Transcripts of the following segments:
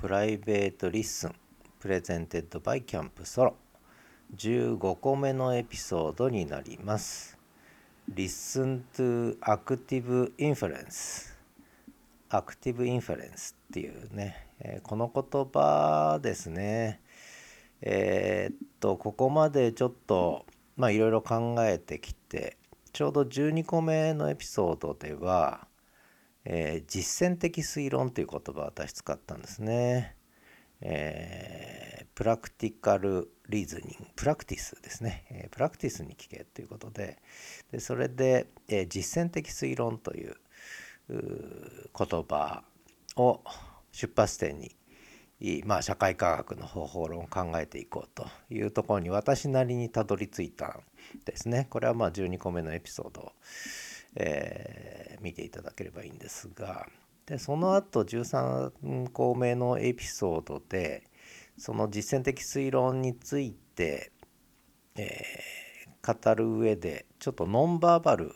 Private LISTEN presented by キャンプソロ15個目のエピソードになります。Listen to Active Inference Active Inference っていうね、えー、この言葉ですね。えー、っとここまでちょっとまあいろいろ考えてきてちょうど12個目のエピソードではえー、実践的推論という言葉を私使ったんですね。えー、 practical reasoning practice ですね、えー、 practice に聞けということででそれで、えー、実践的推論という言葉を出発点にまあ、社会科学の方法論を考えていこうというところに私なりにたどり着いたんですね。これはまあ12個目のエピソードえー、見ていただければいいんですがでその後13項目のエピソードでその実践的推論について、えー、語る上でちょっとノンバーバル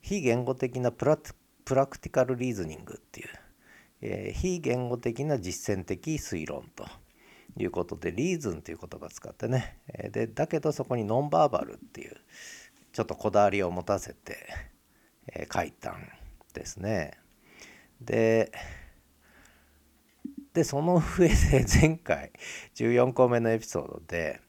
非言語的なプラプラクティカルリーズニングっていう、えー、非言語的な実践的推論ということでリーズンという言葉を使ってねでだけどそこにノンバーバルっていうちょっとこだわりを持たせてえー、書いたんですね。ででその上で 前回14個目のエピソードで、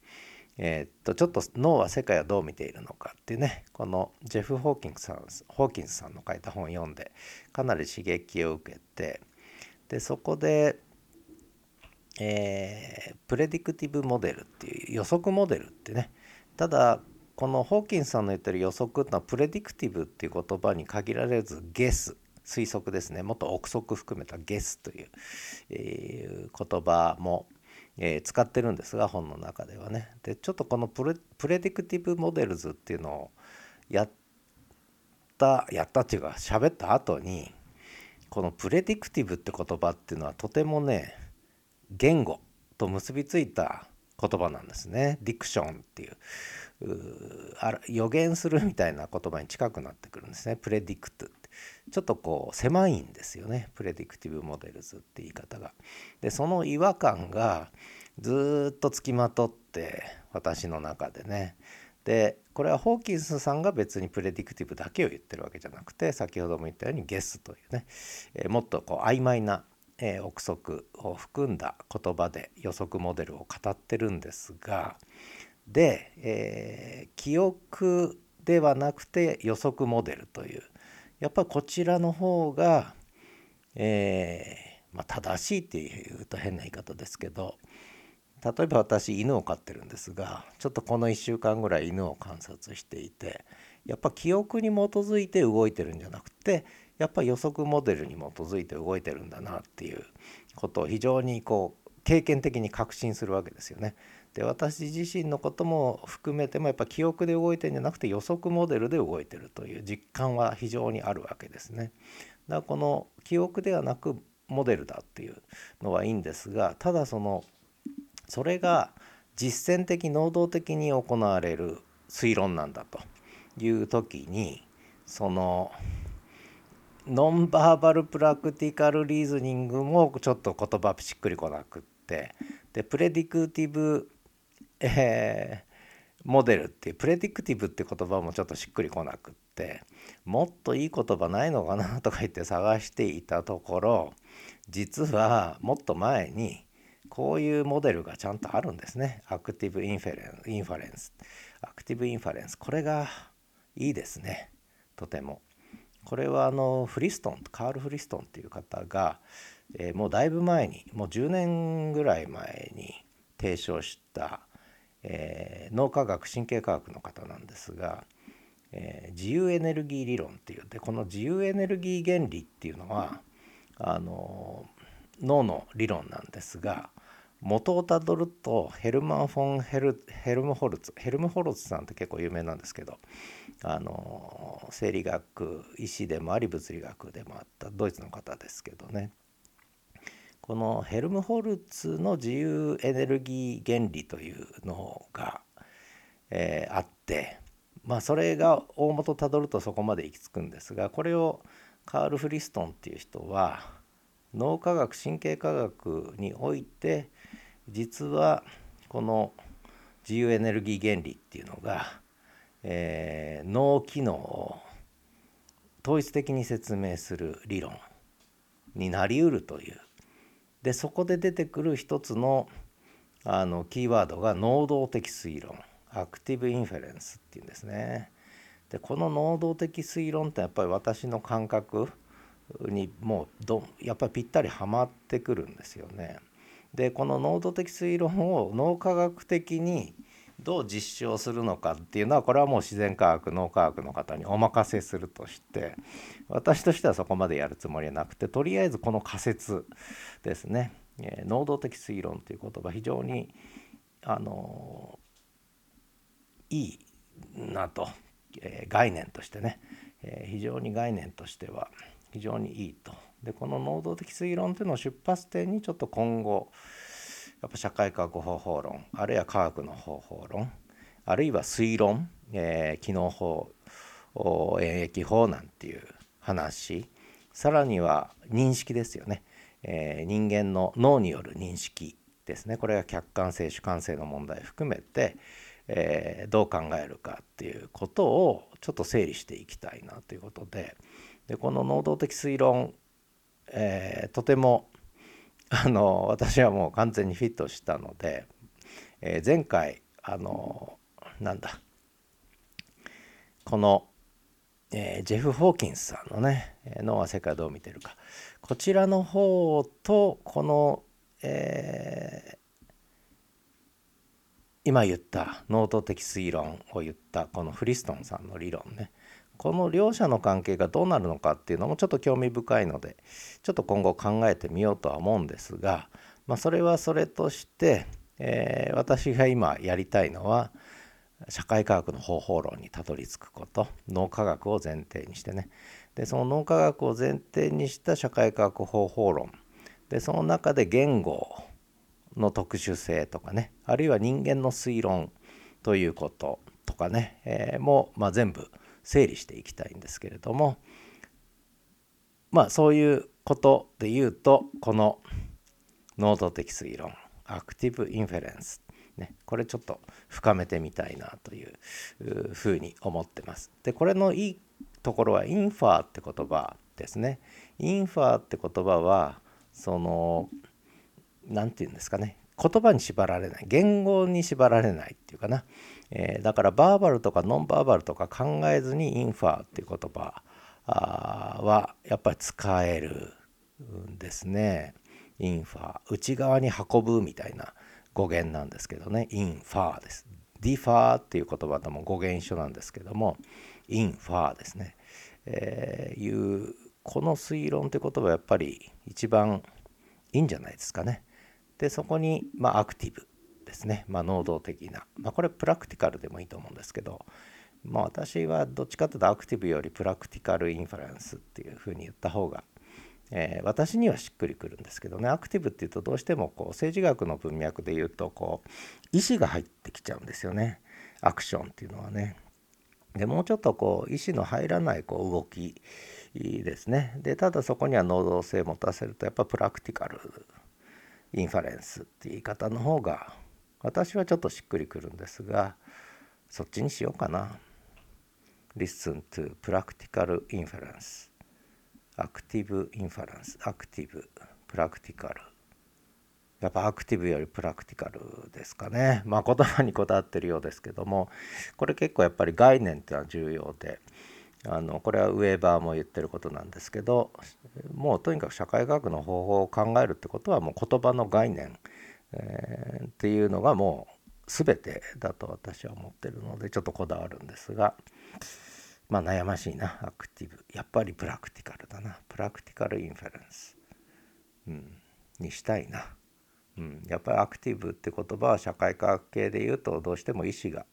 えー、っとちょっと脳は世界をどう見ているのかっていうねこのジェフ・ホーキンスさんホーキンスさんの書いた本を読んでかなり刺激を受けてでそこで、えー、プレディクティブモデルっていう予測モデルってねただこのホーキンさんの言ってる予測っていうのはプレディクティブっていう言葉に限られずゲス推測ですね。もっと憶測含めたゲスという、えー、言葉も、えー、使ってるんですが本の中ではね。でちょっとこのプレプレディクティブモデルズっていうのをやったやったっていうか喋った後にこの predictive って言葉っていうのはとてもね言語と結びついた言葉なんですね。 diction っていう。予言するみたいな言葉に近くなってくるんですね。 predict って。ちょっとこう狭いんですよね。 predictive models って言い方が。でその違和感がずっとつきまとって私の中でね。でこれはホーキンスさんが別に predictive だけを言ってるわけじゃなくて先ほども言ったように guess というね、え、もっとこう曖昧な、えー、憶測を含んだ言葉で予測モデルを語ってるんですがで、えー、記憶ではなくて予測モデルというやっぱこちらの方が、えー、まあ、正しいっていうと変な言い方ですけど例えば私犬を飼ってるんですがちょっとこの1週間ぐらい犬を観察していてやっぱ記憶に基づいて動いてるんじゃなくてやっぱり予測モデルに基づいて動いてるんだなっていうことを非常にこう経験的に確信するわけですよね。で私自身のことも含めてもやっぱ記憶で動いてるんじゃなくて予測モデルで動いてるという実感は非常にあるわけですね。だからこの記憶ではなくモデルだっていうのはいいんですがただそのそれが実践的能動的に行われる推論なんだという時にそのノンバーバルプラクティカルリーズニングもちょっと言葉しっくりこなくってでプレディクティブえー、モデルっていうプレディクティブって言葉もちょっとしっくりこなくってもっといい言葉ないのかなとか言って探していたところ実はもっと前にこういうモデルがちゃんとあるんですね。 active inferen inference。 active inference。これがいいですね。とても。これはあのフリストンカール・フリストンっていう方が、えー、もうだいぶ前にもう10年ぐらい前に提唱したえー、脳科学神経科学の方なんですが、えー、自由エネルギー理論っていうでこの自由エネルギー原理っていうのはあの脳の理論なんですが元をたどるとヘルマン・フォンヘル・ヘルムホルツヘルムホルツさんって結構有名なんですけどあの生理学医師でもあり物理学でもあったドイツの方ですけどね。このヘルムホルツの自由エネルギー原理というのが、えー、あってまあそれが大元たどるとそこまで行き着くんですがこれをカール・フリストンっていう人は脳科学神経科学において実はこの自由エネルギー原理っていうのが、えー、脳機能を統一的に説明する理論になりうるというでそこで出てくる一つのあのキーワードが能動的推論 active inference っていうんですね。でこの能動的推論ってやっぱり私の感覚にもうどやっぱりぴったりはまってくるんですよね。でこの能動的推論を脳科学的にどう実証するのかっていうのはこれはもう自然科学脳科学の方にお任せするとして私としてはそこまでやるつもりはなくてとりあえずこの仮説ですね、えー、能動的推論という言葉非常にあのいいなと、えー、概念としてね、え、非常に概念としては非常にいいと。でこの能動的推論というのを出発点にちょっと今後やっぱ社会科学方法論あるいは科学の方法論あるいは推論、えー、機能法演疫法なんていう話さらには認識ですよね、えー、人間の脳による認識ですねこれが客観性主観性の問題含めて、えー、どう考えるかっていうことをちょっと整理していきたいなということででこの能動的推論、えー、とてもあの私はもう完全にフィットしたので、えー、前回あのなんだこの、えー、ジェフ・ホーキンスさんのね「脳は世界をどう見てるか」こちらの方とこの、えー、今言った能動的推論を言ったこのフリストンさんの理論ね。この両者の関係がどうなるのかっていうのもちょっと興味深いのでちょっと今後考えてみようとは思うんですが、まあ、それはそれとして、えー、私が今やりたいのは社会科学の方法論にたどり着くこと脳科学を前提にしてね。でその脳科学を前提にした社会科学方法論。でその中で言語の特殊性とかねあるいは人間の推論ということとかね、えー、も、まあ、全部整理していきたいんですけれどもまあそういうことで言うとこの能動的推論active inference ね、これちょっと深めてみたいなというふうに思ってます。でこれのいいところはインファーって言葉ですね。インファーって言葉はその何て言うんですかね言葉に縛られない言語に縛られないっていうかな、えー、だから verbal とか non-verbal とか考えずにインファーっていう言葉はやっぱり使えるんですね。インファー内側に運ぶみたいな語源なんですけどねインファーです。ディファーっていう言葉とも語源一緒なんですけどもインファーですね。えー、いうこの推論って言葉はやっぱり一番いいんじゃないですかね。でそこに、まあ、 active ですね、まあ、能動的な、まあ、これ practical でもいいと思うんですけど、まあ、私はどっちかというと active より practical inference っていうふうに言った方が、えー、私にはしっくりくるんですけどね。アクティブっていうとどうしてもこう政治学の文脈で言うとこう意思が入ってきちゃうんですよね。アクションっていうのはね。でもうちょっとこう意思の入らないこう動きですね。でただそこには能動性を持たせるとやっぱプラクティカルインファレンスっていう言い方の方が私はちょっとしっくりくるんですがそっちにしようかな。Listen to practical inference. Active inference. Active. Practical. やっぱアクティブよりプラクティカルですかね。まあ言葉にこだわってるようですけどもこれ結構やっぱり概念っていうのは重要であのこれはウェーバーも言ってることなんですけどもうとにかく社会科学の方法を考えるってことはもう言葉の概念、えー、っていうのがもう全てだと私は思ってるのでちょっとこだわるんですがまあ悩ましいな active。やっぱり practical だな。 practical inference、うん、にしたいな、うん、やっぱり active って言葉は社会科学系で言うとどうしても意思が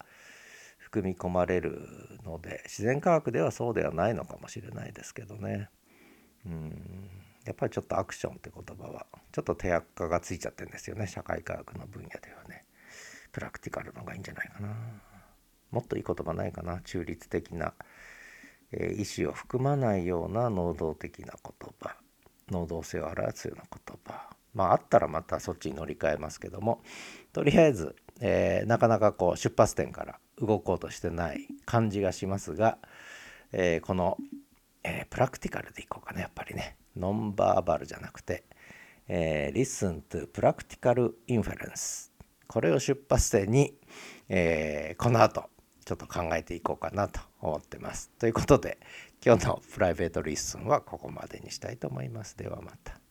組み込まれるので自然科学ではそうではないのかもしれないですけどね。うん。やっぱりちょっとアクションって言葉はちょっと手垢がついちゃってるんですよね。社会科学の分野ではね。プラクティカルの方がいいんじゃないかな。もっといい言葉ないかな。中立的な、えー、意思を含まないような能動的な言葉。能動性を表すような言葉。まああったらまたそっちに乗り換えますけども。とりあえず、えー、なかなかこう出発点から動こうとしてない感じがしますが、えー、この、えー、プラクティカルでいこうかねやっぱりねノンバーバルじゃなくて、えー、Listen to Practical Inference これを出発点に、えー、この後ちょっと考えていこうかなと思ってます。ということで今日のプライベートリッスンはここまでにしたいと思います。ではまた。